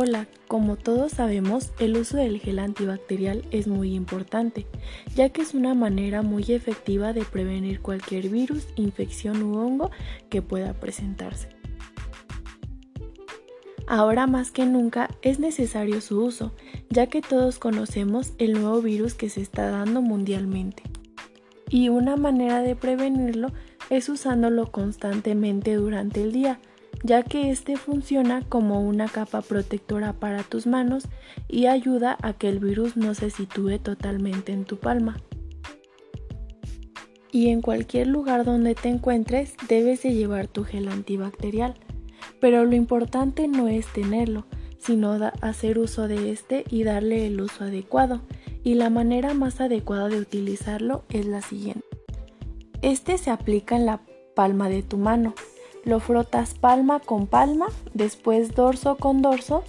Hola, como todos sabemos, el uso del gel antibacterial es muy importante, ya que es una manera muy efectiva de prevenir cualquier virus, infección u hongo que pueda presentarse. Ahora más que nunca es necesario su uso, ya que todos conocemos el nuevo virus que se está dando mundialmente. Y una manera de prevenirlo es usándolo constantemente durante el día, ya que este funciona como una capa protectora para tus manos y ayuda a que el virus no se sitúe totalmente en tu palma. Y en cualquier lugar donde te encuentres debes de llevar tu gel antibacterial, pero lo importante no es tenerlo, sino hacer uso de este y darle el uso adecuado. Y la manera más adecuada de utilizarlo es la siguiente. Este se aplica en la palma de tu mano lo frotas palma con palma, después dorso con dorso,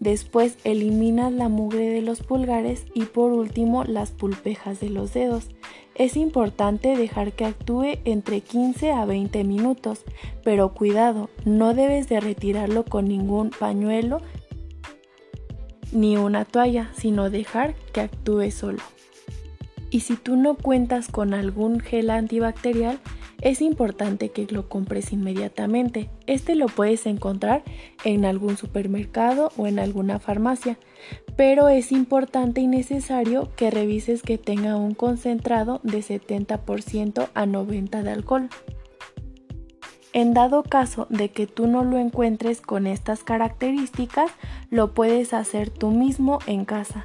después eliminas la mugre de los pulgares y por último las pulpejas de los dedos. Es importante dejar que actúe entre 15 a 20 minutos, pero cuidado, no debes de retirarlo con ningún pañuelo ni una toalla, sino dejar que actúe solo. Y si tú no cuentas con algún gel antibacterial, es importante que lo compres inmediatamente. Este lo puedes encontrar en algún supermercado o en alguna farmacia, pero es importante y necesario que revises que tenga un concentrado de 70% a 90% de alcohol. En dado caso de que tú no lo encuentres con estas características, lo puedes hacer tú mismo en casa.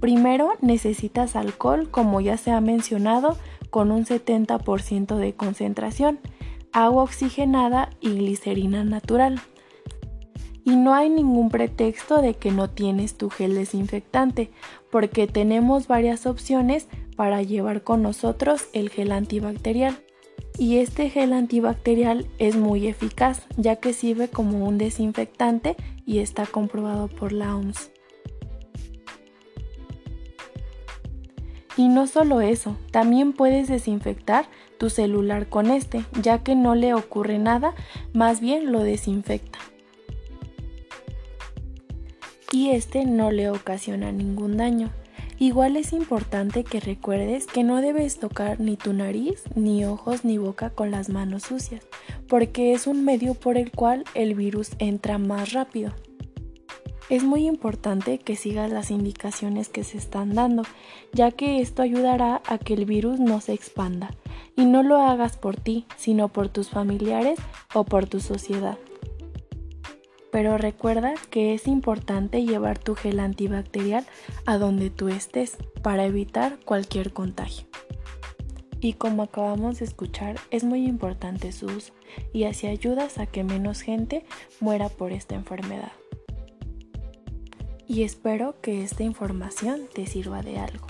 Primero necesitas alcohol, como ya se ha mencionado, con un 70% de concentración, agua oxigenada y glicerina natural. Y no hay ningún pretexto de que no tienes tu gel desinfectante, porque tenemos varias opciones para llevar con nosotros el gel antibacterial. Y este gel antibacterial es muy eficaz, ya que sirve como un desinfectante y está comprobado por la OMS. Y no solo eso, también puedes desinfectar tu celular con este, ya que no le ocurre nada, más bien lo desinfecta. Y este no le ocasiona ningún daño. Igual es importante que recuerdes que no debes tocar ni tu nariz, ni ojos, ni boca con las manos sucias, porque es un medio por el cual el virus entra más rápido. Es muy importante que sigas las indicaciones que se están dando, ya que esto ayudará a que el virus no se expanda. Y no lo hagas por ti, sino por tus familiares o por tu sociedad. Pero recuerda que es importante llevar tu gel antibacterial a donde tú estés para evitar cualquier contagio. Y como acabamos de escuchar, es muy importante su uso y así ayudas a que menos gente muera por esta enfermedad y espero que esta información te sirva de algo.